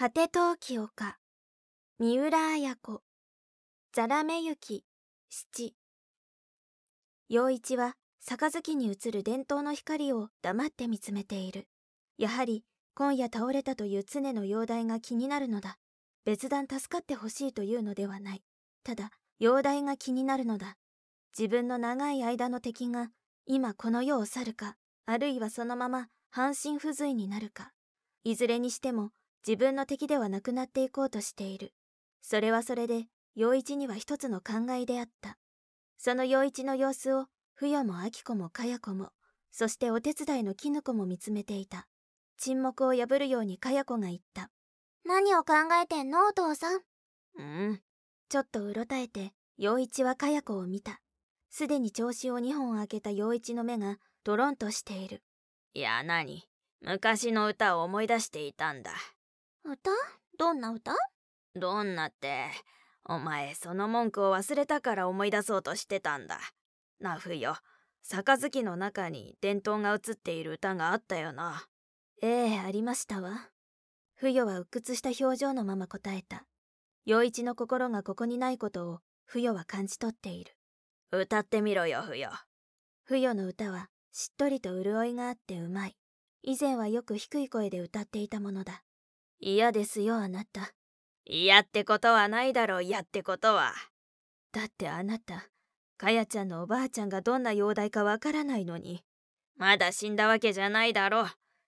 果て陶器丘三浦綾子。ザラメ雪七。陽一は杯に映る伝統の光を黙って見つめている。やはり今夜倒れたという常の容体が気になるのだ。別段助かってほしいというのではない。ただ容体が気になるのだ。自分の長い間の敵が今この世を去るかあるいはそのまま半身不随になるか。いずれにしても自分の敵ではなくなっていこうとしている。それはそれで陽一には一つの考えであった。その陽一の様子を不与も明子もかや子もそしてお手伝いの絹子も見つめていた。沈黙を破るようにかや子が言った。何を考えてんのお父さん？うん。ちょっとうろたえて陽一はかや子を見た。すでに調子を2本開けた陽一の目がドロンとしている。いや何？昔の歌を思い出していたんだ歌？どんな歌？どんなってお前その文句を忘れたから思い出そうとしてたんだ。なふよ。杯の中に伝統が映っている歌があったよな。ええありましたわ。不与は鬱屈した表情のまま答えた。陽一の心がここにないことを不与は感じ取っている。歌ってみろよ不与不与の歌はしっとりと潤いがあってうまい。以前はよく低い声で歌っていたものだ嫌ですよあなた。嫌ってことはないだろう嫌ってことは。だってあなたかやちゃんのおばあちゃんがどんな容体かわからないのに。まだ死んだわけじゃないだろう。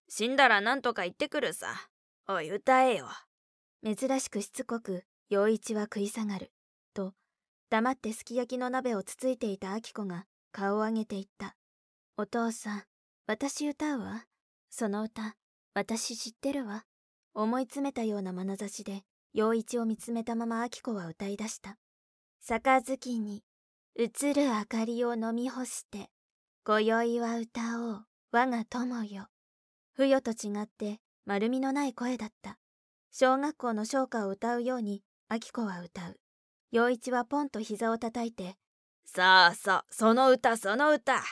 死んだら何とか言ってくるさ。おい歌えよ。珍しくしつこく陽一は食い下がる。と黙ってすき焼きの鍋をつついていたあき子が顔を上げて言った。お父さん私歌うわ。その歌私知ってるわ思い詰めたような眼差しで陽一を見つめたまま明子は歌い出した。杯に映る明かりを飲み干して今宵は歌おう我が友よ。不与と違って丸みのない声だった。小学校の唱歌を歌うように明子は歌う。陽一はポンと膝を叩いてさあさあその歌その歌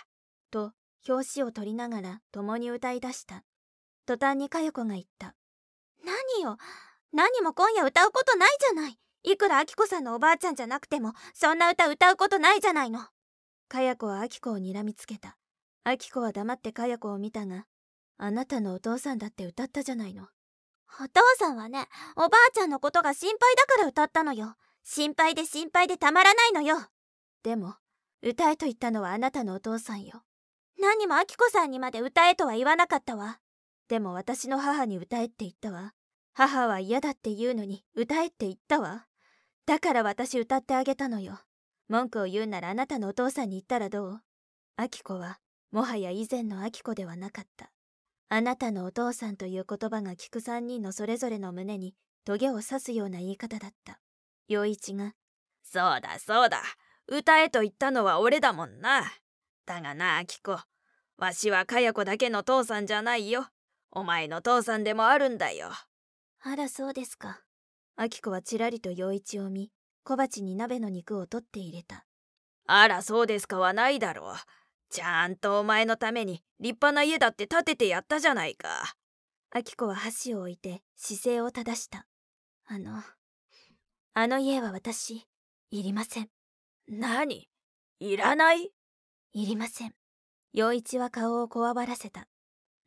と表紙を取りながら共に歌い出した。途端に佳代子が言った。何よ？何も今夜歌うことないじゃない。いくらあきこさんのおばあちゃんじゃなくてもそんな歌歌うことないじゃないの。かや子はあきこを睨みつけた。あきこは黙ってかや子を見たがあなたのお父さんだって歌ったじゃないの。お父さんはねおばあちゃんのことが心配だから歌ったのよ。心配で心配でたまらないのよ。でも歌えと言ったのはあなたのお父さんよ。何もあきこさんにまで歌えとは言わなかったわでも私の母に歌えって言ったわ。母は嫌だって言うのに歌えって言ったわ。だから私歌ってあげたのよ。文句を言うならあなたのお父さんに言ったらどう？アキコはもはや以前のアキコではなかった。あなたのお父さんという言葉が聞く三人のそれぞれの胸にトゲを刺すような言い方だった。陽一が「そうだそうだ。歌えと言ったのは俺だもんな。だがなアキコ。わしはかや子だけの父さんじゃないよ。お前の父さんでもあるんだよあらそうですか。アキコはちらりと陽一を見、小鉢に鍋の肉を取って入れた。あらそうですかはないだろう。ちゃんとお前のために立派な家だって建ててやったじゃないか。アキコは箸を置いて姿勢を正した。あの、あの家は私、いりません。何？いらない？いりません。陽一は顔をこわばらせた。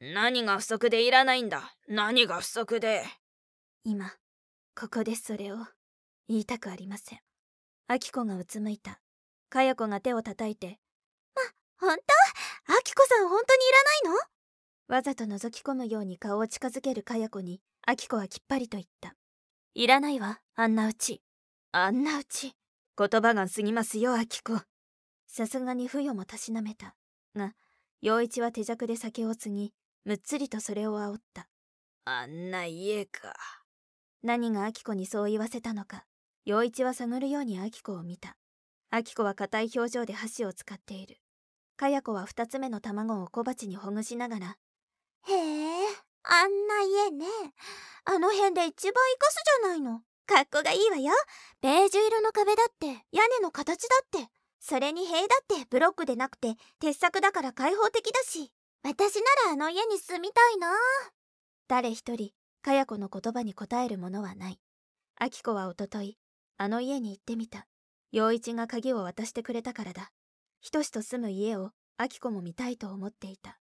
何が不足でいらないんだ？何が不足で？今ここでそれを言いたくありません。アキコがうつむいた。かや子が手を叩いてま本当？アキコさん本当にいらないの？わざと覗き込むように顔を近づけるかや子にアキコはきっぱりと言ったいらないわあんなうち。あんなうち。言葉が過ぎますよアキコ。さすがに不与もたしなめた。が陽一は手酌で酒を継ぎむっつりとそれを煽った。あんな家か。何がアキコにそう言わせたのか。陽一は探るようにアキコを見た。アキコは硬い表情で箸を使っている。かや子は二つ目の卵を小鉢にほぐしながらへえあんな家ね。あの辺で一番生かすじゃないの。かっこがいいわよ。ベージュ色の壁だって屋根の形だってそれに塀だってブロックでなくて鉄柵だから開放的だし私ならあの家に住みたいな。誰一人かや子の言葉に答えるものはない。あき子はおとといあの家に行ってみた。陽一が鍵を渡してくれたからだ。ひとしと住む家をあき子も見たいと思っていた。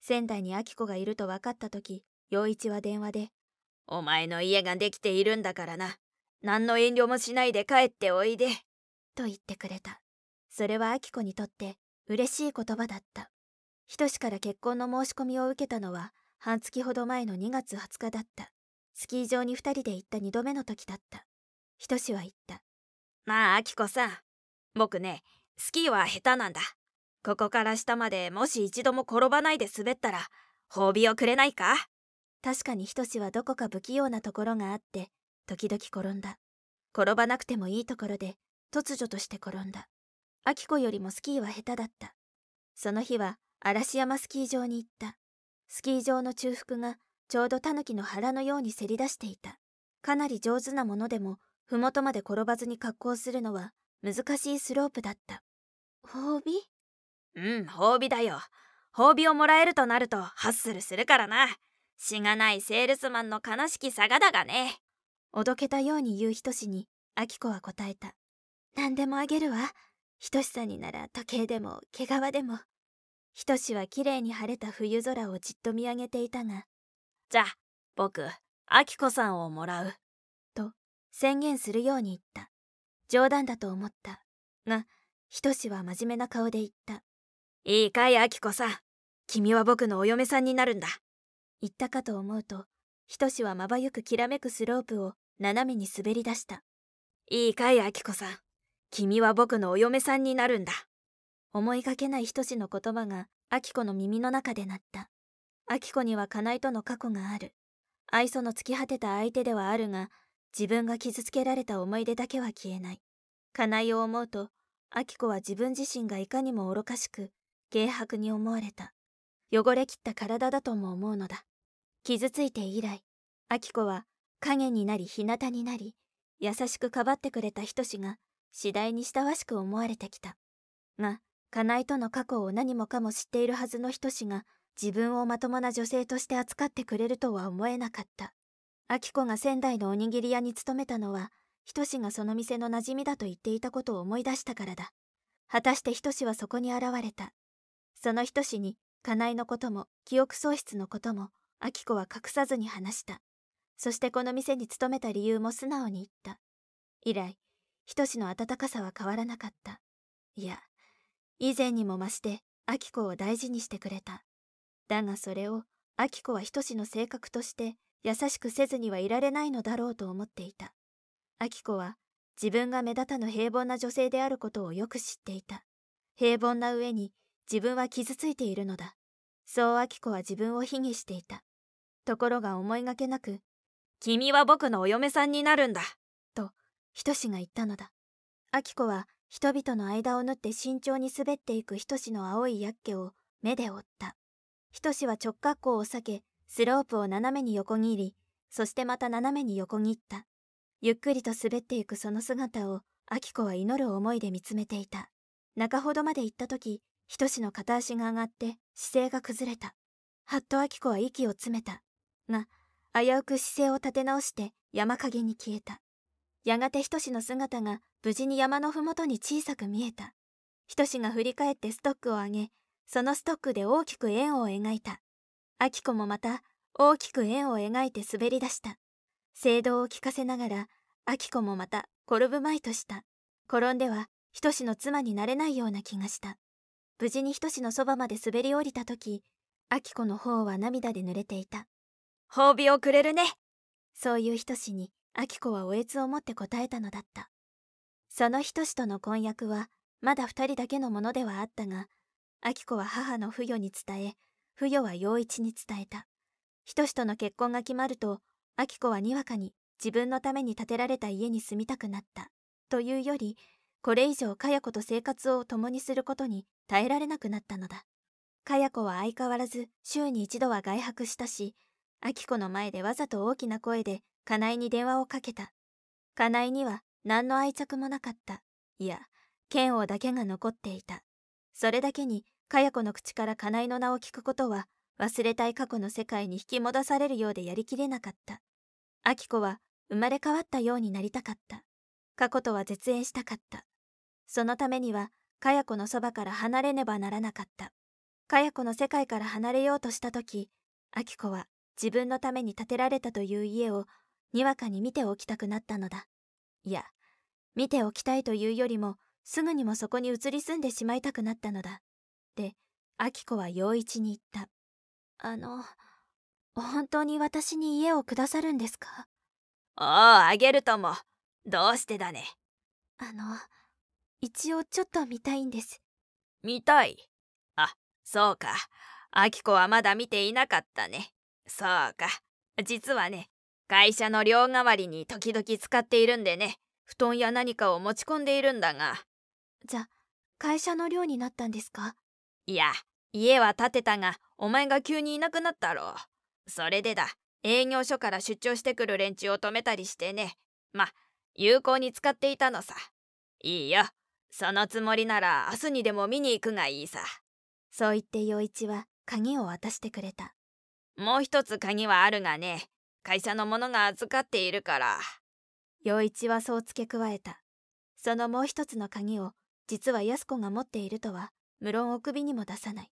仙台にあき子がいると分かった時陽一は電話で「お前の家ができているんだからな。何の遠慮もしないで帰っておいで」と言ってくれた。それはあき子にとって嬉しい言葉だった。ひとしから結婚の申し込みを受けたのは半月ほど前の2月20日だった。スキー場に2人で行った2度目の時だった。ひとしは言った。まああきこさん。僕ねスキーは下手なんだ。ここから下までもし一度も転ばないで滑ったら褒美をくれないか？確かにひとしはどこか不器用なところがあって時々転んだ。転ばなくてもいいところで突如として転んだ。あきこよりもスキーは下手だった。その日は嵐山スキー場に行った。スキー場の中腹がちょうどタヌキの腹のようにせり出していた。かなり上手なものでも麓まで転ばずに格好するのは難しいスロープだった。褒美？うん褒美だよ。褒美をもらえるとなるとハッスルするからな。しがないセールスマンの悲しきさがだがね。おどけたように言うひとしにあきこは答えた。何でもあげるわ。ひとしさんになら時計でも毛皮でもひとしはきれいに晴れた冬空をじっと見上げていたがじゃあ僕あきこさんをもらう。と宣言するように言った。冗談だと思った。がひとしは真面目な顔で言った。いいかいあきこさん。君は僕のお嫁さんになるんだ。言ったかと思うとひとしはまばゆくきらめくスロープを斜めに滑り出した。いいかいあきこさん。君は僕のお嫁さんになるんだ思いがけないひとしの言葉があきこの耳の中で鳴った。あきこには金井との過去がある。愛想の突き果てた相手ではあるが自分が傷つけられた思い出だけは消えない。金井を思うとあきこは自分自身がいかにも愚かしく軽薄に思われた。汚れきった体だとも思うのだ。傷ついて以来あきこは影になり日向になり優しくかばってくれたひとしが次第に親しく思われてきた。が金井との過去を何もかも知っているはずのひとしが自分をまともな女性として扱ってくれるとは思えなかった。あきこが仙台のおにぎり屋に勤めたのはひとしがその店の馴染みだと言っていたことを思い出したからだ。果たしてひとしはそこに現れた。そのひとしに金井のことも記憶喪失のこともあきこは隠さずに話した。そしてこの店に勤めた理由も素直に言った。以来ひとしの温かさは変わらなかった。いや以前にも増してあきこを大事にしてくれた。だがそれをあきこはひとしの性格として優しくせずにはいられないのだろうと思っていた。あきこは自分が目立たぬ平凡な女性であることをよく知っていた。平凡な上に自分は傷ついているのだ。そうあきこは自分を卑下していた。ところが思いがけなく「君は僕のお嫁さんになるんだ」とひとしが言ったのだ。あきこは人々の間を縫って慎重に滑っていくひとしの青いやっけを目で追った。ひとしは直角行を避けスロープを斜めに横切りそしてまた斜めに横切った。ゆっくりと滑っていくその姿をあきこは祈る思いで見つめていた。中ほどまで行った時ひとしの片足が上がって姿勢が崩れた。はっとあきこは息を詰めた。が危うく姿勢を立て直して山陰に消えた。やがてひとしの姿が無事に山の麓に小さく見えた。ひとしが振り返ってストックを上げそのストックで大きく円を描いた。あきこもまた大きく円を描いて滑り出した。聖堂を聞かせながらあきこもまた転ぶまいとした。転んではひとしの妻になれないような気がした。無事にひとしのそばまで滑り降りた時あきこの方は涙で濡れていた。褒美をくれるね！そういうひとしにあきこはおえつを持って答えたのだった。そのひとの婚約はまだ二人だけのものではあったがあきこは母の不与に伝え不与は陽一に伝えた。ひとの結婚が決まるとあきこはにわかに自分のために建てられた家に住みたくなったというよりこれ以上かや子と生活を共にすることに耐えられなくなったのだ。かや子は相変わらず週に一度は外泊したしあきこの前でわざと大きな声で金井に電話をかけた。金井には何の愛着もなかった。いや剣王だけが残っていた。それだけにかや子の口から金井の名を聞くことは忘れたい過去の世界に引き戻されるようでやりきれなかった。アキコは生まれ変わったようになりたかった。過去とは絶縁したかった。そのためにはかや子のそばから離れねばならなかった。かや子の世界から離れようとした時アキコは自分のために建てられたという家をにわかに見ておきたくなったのだ。いや見ておきたいというよりもすぐにもそこに移り住んでしまいたくなったのだ。でアキコは陽一に言った。あの本当に私に家をくださるんですか？おおあげるとも。どうしてだね。あの一応ちょっと見たいんです。見たい？あそうか。アキコはまだ見ていなかったね。そうか。実はね会社の寮代わりに時々使っているんでね布団や何かを持ち込んでいるんだが。じゃ会社の寮になったんですか？いや家は建てたがお前が急にいなくなったろう。それでだ営業所から出張してくる連中を止めたりしてね。ま有効に使っていたのさ。いいよ。そのつもりなら明日にでも見に行くがいいさ。そう言って陽一は鍵を渡してくれた。もう一つ鍵はあるがね会社の者が預かっているから陽一はそう付け加えた。そのもう一つの鍵を実は安子が持っているとは無論お首にも出さない。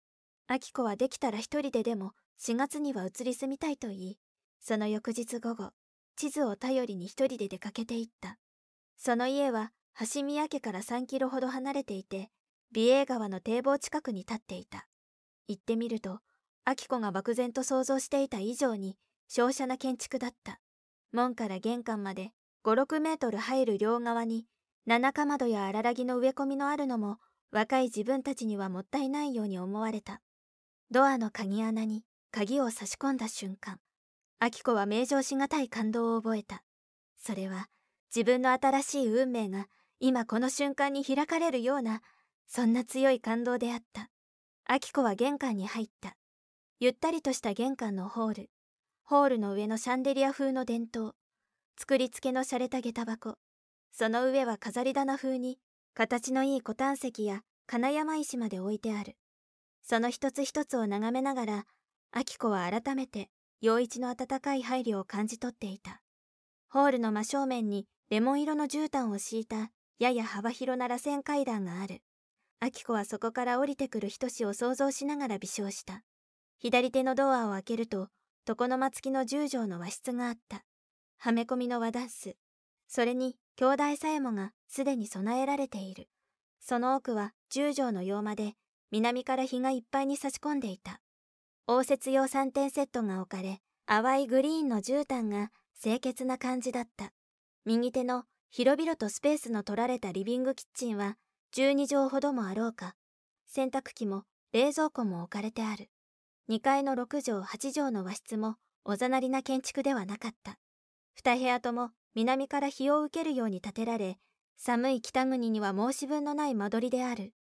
明子はできたら一人ででも4月には移り住みたいと言いその翌日午後地図を頼りに一人で出かけていった。その家は橋宮家から3キロほど離れていて美瑛川の堤防近くに立っていた。行ってみると明子が漠然と想像していた以上に瀟洒な建築だった。門から玄関まで56メートル入る両側に七かまどや荒らぎの植え込みのあるのも若い自分たちにはもったいないように思われた。ドアの鍵穴に鍵を差し込んだ瞬間明子は名状しがたい感動を覚えた。それは自分の新しい運命が今この瞬間に開かれるようなそんな強い感動であった。明子は玄関に入った。ゆったりとした玄関のホール。ホールの上のシャンデリア風の伝統作り付けの洒落た下駄箱。その上は飾り棚風に形のいいコタン石や金山石まで置いてある。その一つ一つを眺めながら明子は改めて陽一の温かい配慮を感じ取っていた。ホールの真正面にレモン色の絨毯を敷いたやや幅広な螺旋階段がある。明子はそこから降りてくる人志を想像しながら微笑した。左手のドアを開けると床の間付きの十畳の和室があった。はめ込みの和ダンスそれに兄弟さえもがすでに備えられている。その奥は十畳の洋間で南から日がいっぱいに差し込んでいた。応接用3点セットが置かれ淡いグリーンの絨毯が清潔な感じだった。右手の広々とスペースの取られたリビングキッチンは12畳ほどもあろうか。洗濯機も冷蔵庫も置かれてある。2階の6畳8畳の和室もおざなりな建築ではなかった。2部屋とも南から日を受けるように建てられ寒い北国には申し分のない間取りである。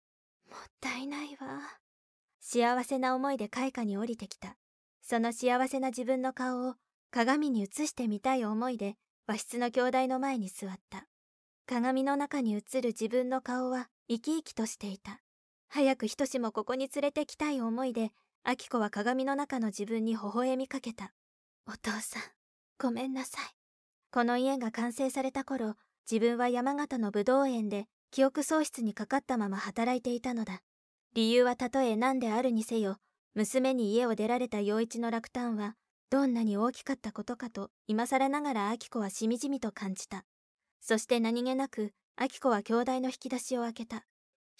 もったいないわ。幸せな思いで開花に降りてきた。その幸せな自分の顔を鏡に映してみたい思いで和室の兄弟の前に座った。鏡の中に映る自分の顔は生き生きとしていた。早くひとしもここに連れてきたい思いで明子は鏡の中の自分に微笑みかけた。お父さんごめんなさい。この家が完成された頃自分は山形の武道園で記憶喪失にかかったまま働いていたのだ。理由はたとえ何であるにせよ娘に家を出られた陽一の落胆はどんなに大きかったことかと今更ながら明子はしみじみと感じた。そして何気なく明子は兄弟の引き出しを開けた。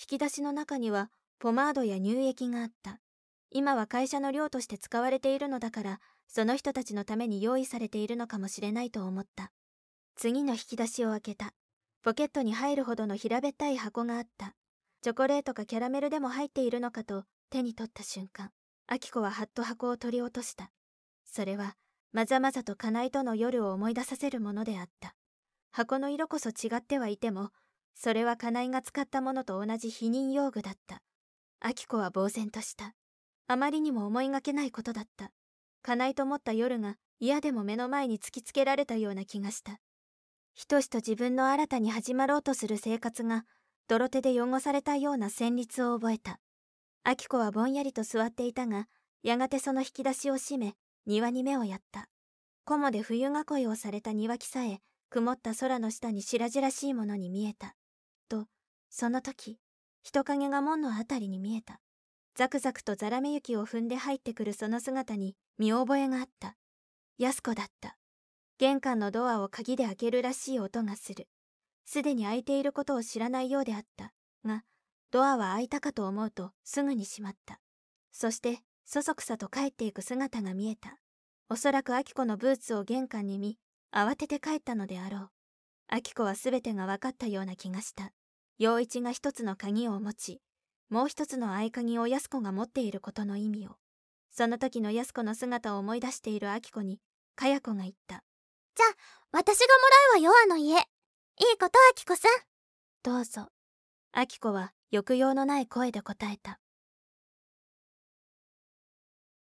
引き出しの中にはポマードや乳液があった。今は会社の寮として使われているのだからその人たちのために用意されているのかもしれないと思った。次の引き出しを開けた。ポケットに入るほどの平べったい箱があった。チョコレートかキャラメルでも入っているのかと手に取った瞬間アキコははっと箱を取り落とした。それはまざまざと家内との夜を思い出させるものであった。箱の色こそ違ってはいてもそれは家内が使ったものと同じ避妊用具だった。アキコは呆然とした。あまりにも思いがけないことだった。かないと思った夜が嫌でも目の前に突きつけられたような気がした。ひとしと自分の新たに始まろうとする生活が泥手で汚されたような旋律を覚えた。明子はぼんやりと座っていたが、やがてその引き出しを閉め、庭に目をやった。菰で冬囲いをされた庭木さえ曇った空の下に白々しいものに見えたとその時人影が門のあたりに見えたザクザクとザラメ雪を踏んで入ってくるその姿に見覚えがあった。安子だった。玄関のドアを鍵で開けるらしい音がする。すでに開いていることを知らないようであった。がドアは開いたかと思うとすぐに閉まった。そしてそそくさと帰っていく姿が見えた。おそらく明子のブーツを玄関に見慌てて帰ったのであろう。明子は全てが分かったような気がした。陽一が一つの鍵を持ちもう一つの合鍵を安子が持っていることの意味を。その時の安子の姿を思い出している明子にかや子が言った。じゃあ私がもらうわよあの家。いいことあきこさん。どうぞ。明子は抑揚のない声で答えた。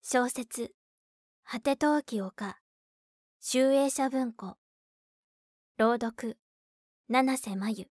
小説「果て陶器丘」集英社文庫。朗読七瀬真由